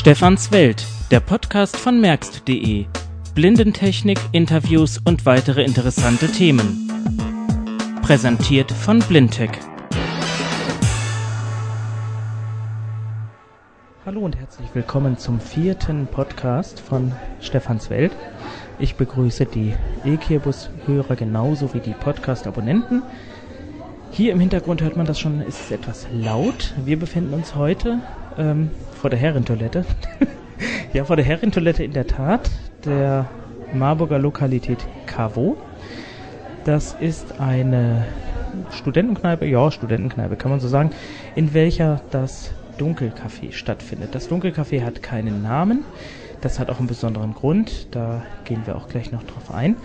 Stefans Welt, der Podcast von merkst.de. Blindentechnik, Interviews und weitere interessante Themen. Präsentiert von Blindtech. Hallo und herzlich willkommen zum vierten Podcast von Stefans Welt. Ich begrüße die E-Kirbus-Hörer genauso wie die Podcast-Abonnenten. Hier im Hintergrund hört man das schon, ist es etwas laut. Wir befinden uns heute ähm, vor der Herrentoilette. ja, vor der Herrentoilette in der Tat, der Marburger Lokalität Cavo. Das ist eine Studentenkneipe, ja, Studentenkneipe kann man so sagen, in welcher das Dunkelcafé stattfindet. Das Dunkelcafé hat keinen Namen. Das hat auch einen besonderen Grund. Da gehen wir auch gleich noch drauf ein.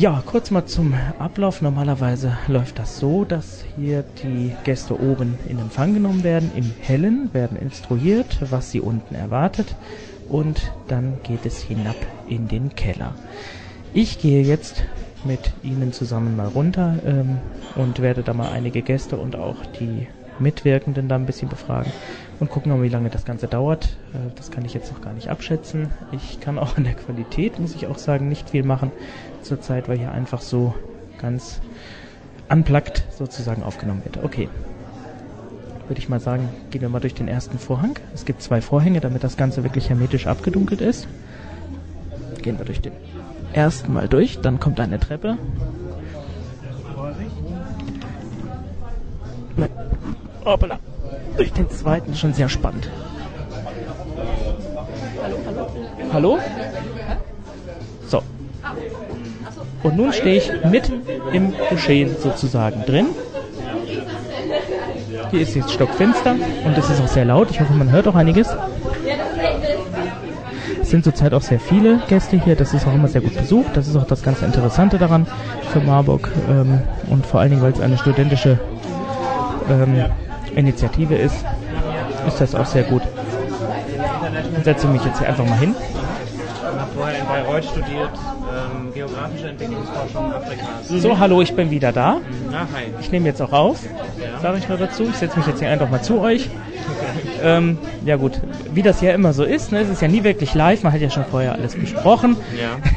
Ja, kurz mal zum Ablauf. Normalerweise läuft das so, dass hier die Gäste oben in Empfang genommen werden, im Hellen, werden instruiert, was sie unten erwartet und dann geht es hinab in den Keller. Ich gehe jetzt mit Ihnen zusammen mal runter ähm, und werde da mal einige Gäste und auch die Mitwirkenden da ein bisschen befragen und gucken wie lange das Ganze dauert. Äh, das kann ich jetzt noch gar nicht abschätzen. Ich kann auch an der Qualität, muss ich auch sagen, nicht viel machen zurzeit, weil hier einfach so ganz unplugged sozusagen aufgenommen wird. Okay. Würde ich mal sagen, gehen wir mal durch den ersten Vorhang. Es gibt zwei Vorhänge, damit das Ganze wirklich hermetisch abgedunkelt ist. Gehen wir durch den ersten mal durch, dann kommt eine Treppe. Hoppala. Durch den zweiten schon sehr spannend. Hallo? So. Und nun stehe ich mitten im Geschehen sozusagen drin. Hier ist jetzt stockfinster und es ist auch sehr laut. Ich hoffe, man hört auch einiges. Es sind zurzeit auch sehr viele Gäste hier. Das ist auch immer sehr gut besucht. Das ist auch das ganz Interessante daran für Marburg. Ähm, und vor allen Dingen, weil es eine studentische ähm, Initiative ist, ist das auch sehr gut. Ich setze mich jetzt hier einfach mal hin. Ich habe vorher in Bayreuth studiert, ähm, geografische Entwicklungsforschung Afrikas. So, hallo, ich bin wieder da. Ah, hi. Ich nehme jetzt auch auf, sage ich nur dazu. Ich setze mich jetzt hier einfach mal zu euch. Ähm, ja gut, wie das ja immer so ist, ne, es ist ja nie wirklich live, man hat ja schon vorher alles besprochen. Ja.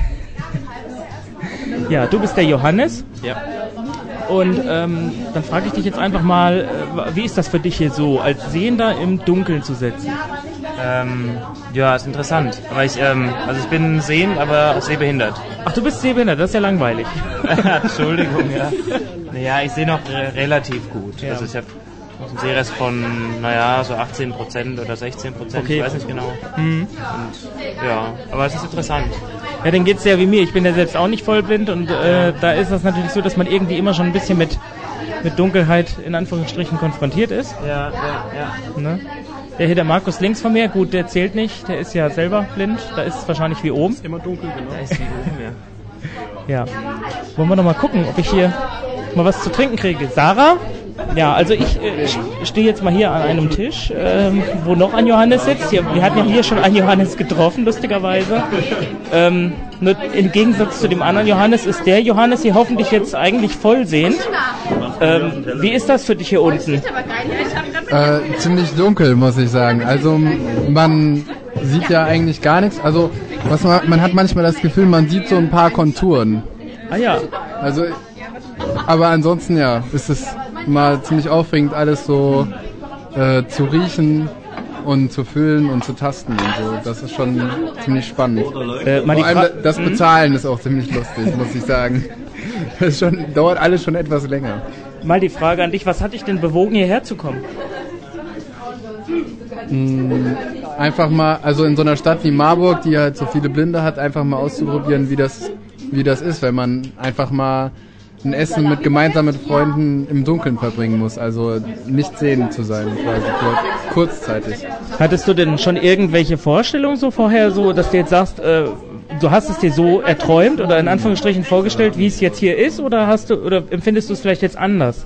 Ja, du bist der Johannes Ja. Und ähm, dann frage ich dich jetzt einfach mal, äh, wie ist das für dich hier so, als Sehender im Dunkeln zu sitzen? Ähm, ja, ist interessant. Aber ich, ähm, also ich bin sehend, aber sehbehindert. Ach, du bist sehbehindert, das ist ja langweilig. Entschuldigung, ja. Naja, ich sehe noch re relativ gut. Ja. Also ich habe einen Sehrest von, naja, so 18 Prozent oder 16 Prozent, Okay. ich weiß nicht genau. Mhm. Und ja, aber es ist interessant. Ja, dann geht's ja wie mir. Ich bin ja selbst auch nicht vollblind und äh, da ist das natürlich so, dass man irgendwie immer schon ein bisschen mit, mit Dunkelheit in Anführungsstrichen konfrontiert ist. Ja, ja, ja. Ne? Der hier, der Markus links von mir, gut, der zählt nicht, der ist ja selber blind, da ist es wahrscheinlich wie oben. Immer dunkel, genau. Da ist die oben, ja. Ja. Wollen wir noch mal gucken, ob ich hier mal was zu trinken kriege. Sarah? Ja, also ich äh, st- stehe jetzt mal hier an einem Tisch, ähm, wo noch ein Johannes sitzt. Hier, wir hatten ja hier schon einen Johannes getroffen, lustigerweise. Ähm, nur im Gegensatz zu dem anderen Johannes ist der Johannes hier hoffentlich jetzt eigentlich vollsehend. Ähm, wie ist das für dich hier unten? Äh, ziemlich dunkel, muss ich sagen. Also man sieht ja eigentlich gar nichts. Also was man, man hat manchmal das Gefühl, man sieht so ein paar Konturen. Ah ja, Also, aber ansonsten ja, ist es mal ziemlich aufregend, alles so äh, zu riechen und zu fühlen und zu tasten und so. Das ist schon ziemlich spannend. äh, Vor allem das Bezahlen ist auch ziemlich lustig, muss ich sagen. Das schon, dauert alles schon etwas länger. mal die Frage an dich, was hat dich denn bewogen, hierher zu kommen? einfach mal, also in so einer Stadt wie Marburg, die halt so viele Blinde hat, einfach mal auszuprobieren, wie das, wie das ist, wenn man einfach mal ein Essen mit gemeinsam mit Freunden im Dunkeln verbringen muss. Also nicht sehend zu sein, quasi kur kurzzeitig. Hattest du denn schon irgendwelche Vorstellungen so vorher, so dass du jetzt sagst, äh, du hast es dir so erträumt oder in Anführungsstrichen vorgestellt, wie es jetzt hier ist, oder hast du oder empfindest du es vielleicht jetzt anders?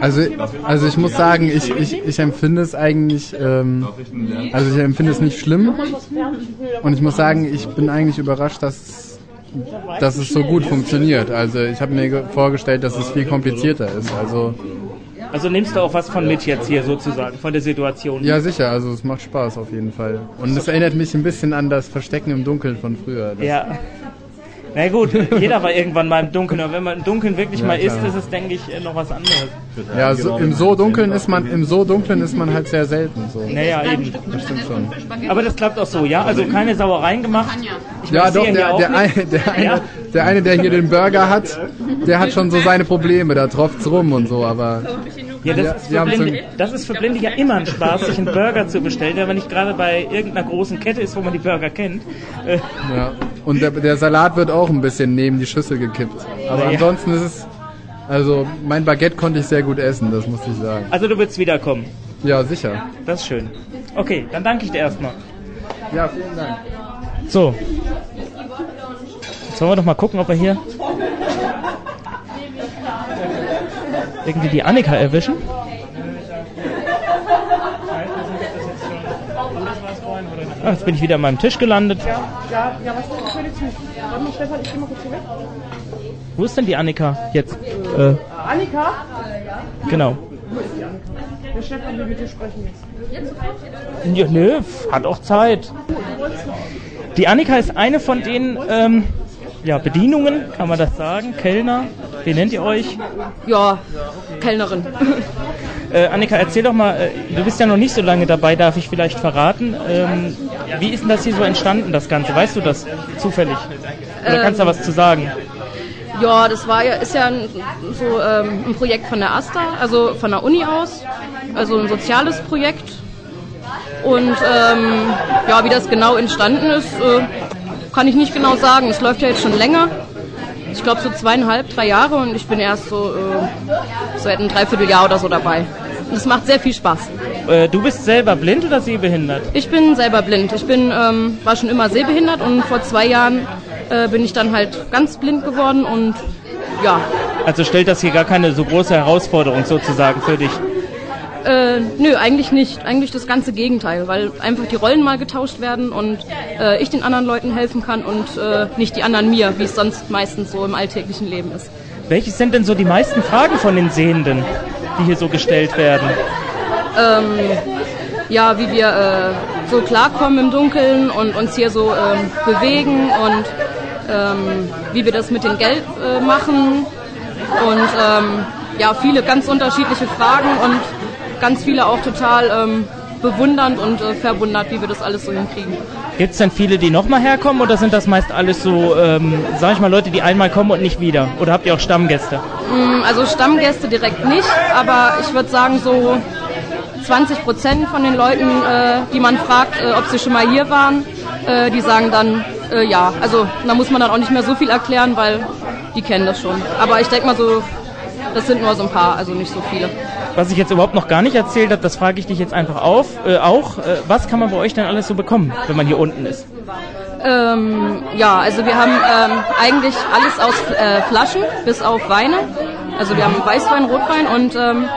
Also, also ich muss sagen, ich, ich, ich empfinde es eigentlich, ähm, also ich empfinde es nicht schlimm. Und ich muss sagen, ich bin eigentlich überrascht, dass, dass es so gut funktioniert. Also ich habe mir ge- vorgestellt, dass es viel komplizierter ist. Also Also nimmst du auch was von mit jetzt hier sozusagen, von der Situation? Ja, sicher, also es macht Spaß auf jeden Fall. Und es erinnert mich ein bisschen an das Verstecken im Dunkeln von früher. Ja. Na gut, jeder war irgendwann mal im Dunkeln, aber wenn man im Dunkeln wirklich Ja, mal ist, klar. ist es, denke ich, noch was anderes. Ja, so, im so dunkeln ist man, im so dunklen ist man halt sehr selten. So. Naja, eben. Das stimmt schon. Aber das klappt auch so, ja? Also keine Sauereien gemacht. Ich Ja, doch, der, der, eine, der, eine, Ja. der eine, der hier den Burger hat, der hat schon so seine Probleme, da tropft's rum und so, aber Ja, das, Ja, ist für Blinde, so- das ist für Blinde ja immer ein Spaß, sich einen Burger zu bestellen, wenn man nicht gerade bei irgendeiner großen Kette ist, wo man die Burger kennt. Ja. Und der, der Salat wird auch ein bisschen neben die Schüssel gekippt. Aber Ja. ansonsten ist es, also mein Baguette konnte ich sehr gut essen, das muss ich sagen. Also du willst wiederkommen. Ja, sicher. Das ist schön. Okay, dann danke ich dir erstmal. Ja, vielen Dank. So. Jetzt wollen wir doch mal gucken, ob wir hier irgendwie die Annika erwischen. Ah, jetzt bin ich wieder an meinem Tisch gelandet. Ja, ja, was ist. Warte mal, Stefan, ich geh mal kurz hier weg. Wo ist denn die Annika jetzt? Äh, Annika? genau. Der Stefan will mit dir sprechen jetzt. Ja, nö, hat auch Zeit. Die Annika ist eine von den ähm, ja, Bedienungen, kann man das sagen? Kellner? Wie nennt ihr euch? Ja, Kellnerin. Äh, Annika, erzähl doch mal, äh, du bist ja noch nicht so lange dabei, darf ich vielleicht verraten. Ähm, wie ist denn das hier so entstanden, das Ganze? Weißt du das zufällig? Oder kannst du da was zu sagen? Ja, das war ja, ist ja ein, so ähm, ein Projekt von der AStA, also von der Uni aus, also ein soziales Projekt. Und ähm, ja, wie das genau entstanden ist, äh, kann ich nicht genau sagen. Es läuft ja jetzt schon länger. Ich glaube so zweieinhalb, drei Jahre und ich bin erst so äh, seit einem Dreivierteljahr oder so dabei. Und es macht sehr viel Spaß. Äh, du bist selber blind oder sehbehindert? Ich bin selber blind. Ich bin, ähm, war schon immer sehbehindert und vor zwei Jahren äh, bin ich dann halt ganz blind geworden und ja, Also stellt das hier gar keine so große Herausforderung sozusagen für dich. Äh, nö, eigentlich nicht. Eigentlich das ganze Gegenteil, weil einfach die Rollen mal getauscht werden und äh, ich den anderen Leuten helfen kann und äh, nicht die anderen mir, wie es sonst meistens so im alltäglichen Leben ist. Welches sind denn so die meisten Fragen von den Sehenden, die hier so gestellt werden? ja, wie wir äh, so klarkommen im Dunkeln und uns hier so ähm, bewegen und ähm, wie wir das mit dem Geld äh, machen und ähm, ja, viele ganz unterschiedliche Fragen und ganz viele auch total ähm, bewundernd und äh, verwundert, wie wir das alles so hinkriegen. Gibt es denn viele, die nochmal herkommen oder sind das meist alles so, ähm, sag ich mal, Leute, die einmal kommen und nicht wieder? Oder habt ihr auch Stammgäste? Mm, Also Stammgäste direkt nicht, aber ich würde sagen so 20 Prozent von den Leuten, äh, die man fragt, äh, ob sie schon mal hier waren, äh, die sagen dann äh, ja. Also da muss man dann auch nicht mehr so viel erklären, weil die kennen das schon. Aber ich denke mal so, das sind nur so ein paar, also nicht so viele. Was ich jetzt überhaupt noch gar nicht erzählt habe, das frage ich dich jetzt einfach auf, äh, auch. Äh, was kann man bei euch denn alles so bekommen, wenn man hier unten ist? Ähm, ja, also wir haben ähm, eigentlich alles aus äh, Flaschen, bis auf Weine. Also wir haben Weißwein, Rotwein und ähm,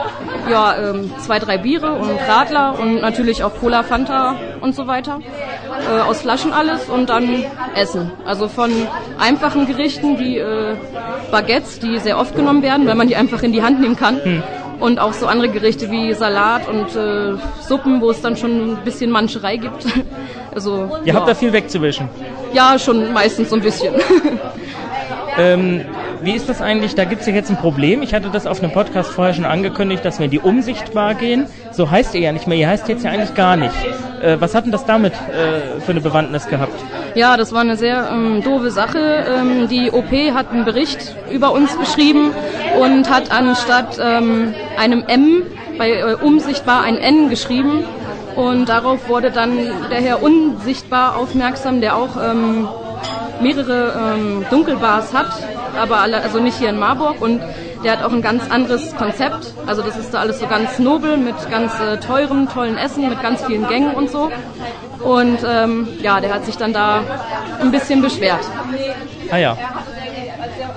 ja, ähm, zwei, drei Biere und Radler und natürlich auch Cola, Fanta und so weiter. Äh, aus Flaschen alles und dann Essen. Also von einfachen Gerichten wie äh, Baguettes, die sehr oft genommen werden, weil man die einfach in die Hand nehmen kann. Und auch so andere Gerichte wie Salat und äh, Suppen, wo es dann schon ein bisschen Manscherei gibt. Also, Ihr habt da viel wegzuwischen. ja, schon meistens so ein bisschen. Ähm, wie ist das eigentlich? Da gibt es ja jetzt ein Problem. Ich hatte das auf einem Podcast vorher schon angekündigt, dass wir in die Umsichtbar gehen. So heißt ihr ja nicht mehr. Ihr heißt jetzt ja eigentlich gar nicht. Äh, was hat denn das damit äh, für eine Bewandtnis gehabt? ja, das war eine sehr ähm, doofe Sache. Ähm, die OP hat einen Bericht über uns geschrieben und hat anstatt ähm, einem M bei äh, Umsichtbar ein N geschrieben. Und darauf wurde dann der Herr Unsichtbar aufmerksam, der auch ähm, mehrere ähm, Dunkelbars hat, aber alle, also nicht hier in Marburg und der hat auch ein ganz anderes Konzept. Also das ist da alles so ganz nobel mit ganz äh, teurem, tollen Essen, mit ganz vielen Gängen und so. Und ähm, ja, der hat sich dann da ein bisschen beschwert, Ah ja,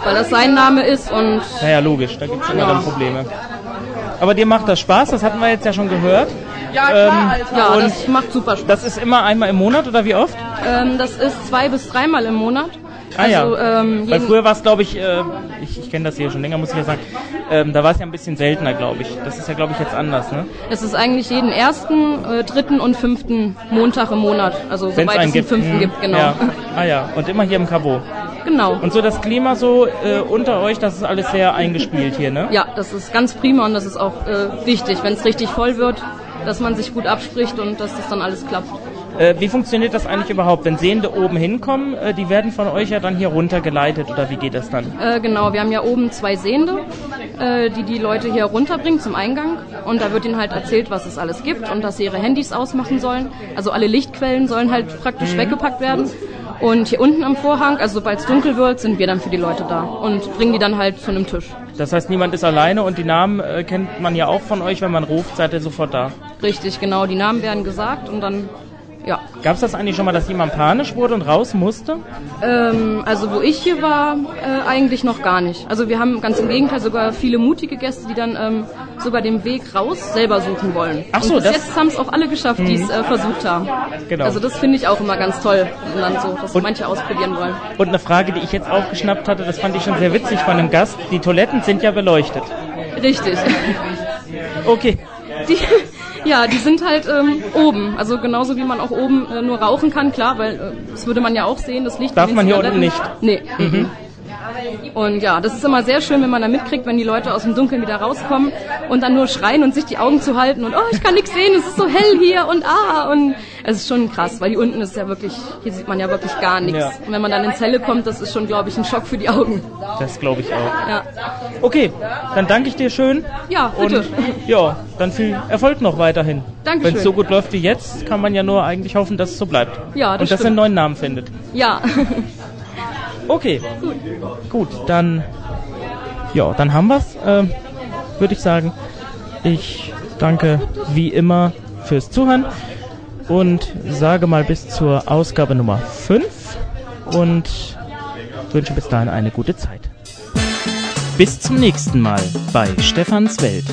weil das sein Name ist und naja, logisch. Da gibt es immer Ja. dann Probleme. Aber dir macht das Spaß, das hatten wir jetzt ja schon gehört. Ja, klar, Ähm, ja, Und das macht super Spaß. Das ist immer einmal im Monat oder wie oft? Ähm, das ist zwei bis dreimal im Monat. Ah, ja. also, ähm, Weil früher war es, glaube ich, äh, ich, ich kenne das hier schon länger, muss ich ja sagen, ähm, da war es ja ein bisschen seltener, glaube ich. Das ist ja, glaube ich, jetzt anders, ne? Es ist eigentlich jeden ersten, äh, dritten und fünften Montag im Monat. Also Wenn's soweit es einen fünften Hm, gibt, genau. Ja. Ah ja, und immer hier im Cabo. Genau. Und so das Klima so äh, unter euch, das ist alles sehr eingespielt hier, ne? Ja, das ist ganz prima und das ist auch äh, wichtig, wenn es richtig voll wird, dass man sich gut abspricht und dass das dann alles klappt. Äh, wie funktioniert das eigentlich überhaupt? Wenn Sehende oben hinkommen, äh, die werden von euch ja dann hier runtergeleitet oder wie geht das dann? Äh, genau, wir haben ja oben zwei Sehende, äh, die die Leute hier runterbringen zum Eingang und da wird ihnen halt erzählt, was es alles gibt und dass sie ihre Handys ausmachen sollen. Also alle Lichtquellen sollen halt praktisch weggepackt werden. Und hier unten am Vorhang, also sobald es dunkel wird, sind wir dann für die Leute da und bringen die dann halt zu einem Tisch. Das heißt, niemand ist alleine und die Namen äh, kennt man ja auch von euch, wenn man ruft, seid ihr sofort da. Richtig, genau, die Namen werden gesagt und dann, ja. Gab es das eigentlich schon mal, dass jemand panisch wurde und raus musste? Ähm, also wo ich hier war, äh, eigentlich noch gar nicht. Also wir haben ganz im Gegenteil sogar viele mutige Gäste, die dann ähm, sogar den Weg raus selber suchen wollen. Ach so, und bis das- jetzt haben es auch alle geschafft, die es äh, versucht haben. Genau. Also das finde ich auch immer ganz toll, wenn dann so, dass Und- manche ausprobieren wollen. Und eine Frage, die ich jetzt aufgeschnappt hatte, das fand ich schon sehr witzig von einem Gast. Die Toiletten sind ja beleuchtet. Richtig. Okay. Die, ja, die sind halt ähm, oben. Also genauso wie man auch oben äh, nur rauchen kann, klar, weil äh, das würde man ja auch sehen, das Licht. Darf man hier unten Zigaretten. Nee. mhm. Und ja, das ist immer sehr schön, wenn man da mitkriegt, wenn die Leute aus dem Dunkeln wieder rauskommen und dann nur schreien und sich die Augen zu halten und oh, ich kann nichts sehen, es ist so hell hier und ah und es ist schon krass, weil hier unten ist ja wirklich, hier sieht man ja wirklich gar nichts. Ja. Und wenn man dann in Zelle kommt, das ist schon, glaube ich, ein Schock für die Augen. Das glaube ich auch. Ja, Okay, dann danke ich dir schön. ja bitte. Und ja, dann viel Erfolg noch weiterhin. Dankeschön. Wenn es so gut läuft wie jetzt, kann man ja nur eigentlich hoffen, dass es so bleibt. Ja, das Und dass er stimmt. einen neuen Namen findet. ja. Okay, gut, dann ja, dann haben wir's. Ähm, Würde ich sagen. Ich danke wie immer fürs Zuhören und sage mal bis zur Ausgabe Nummer 5 und wünsche bis dahin eine gute Zeit. Bis zum nächsten Mal bei Stefans Welt.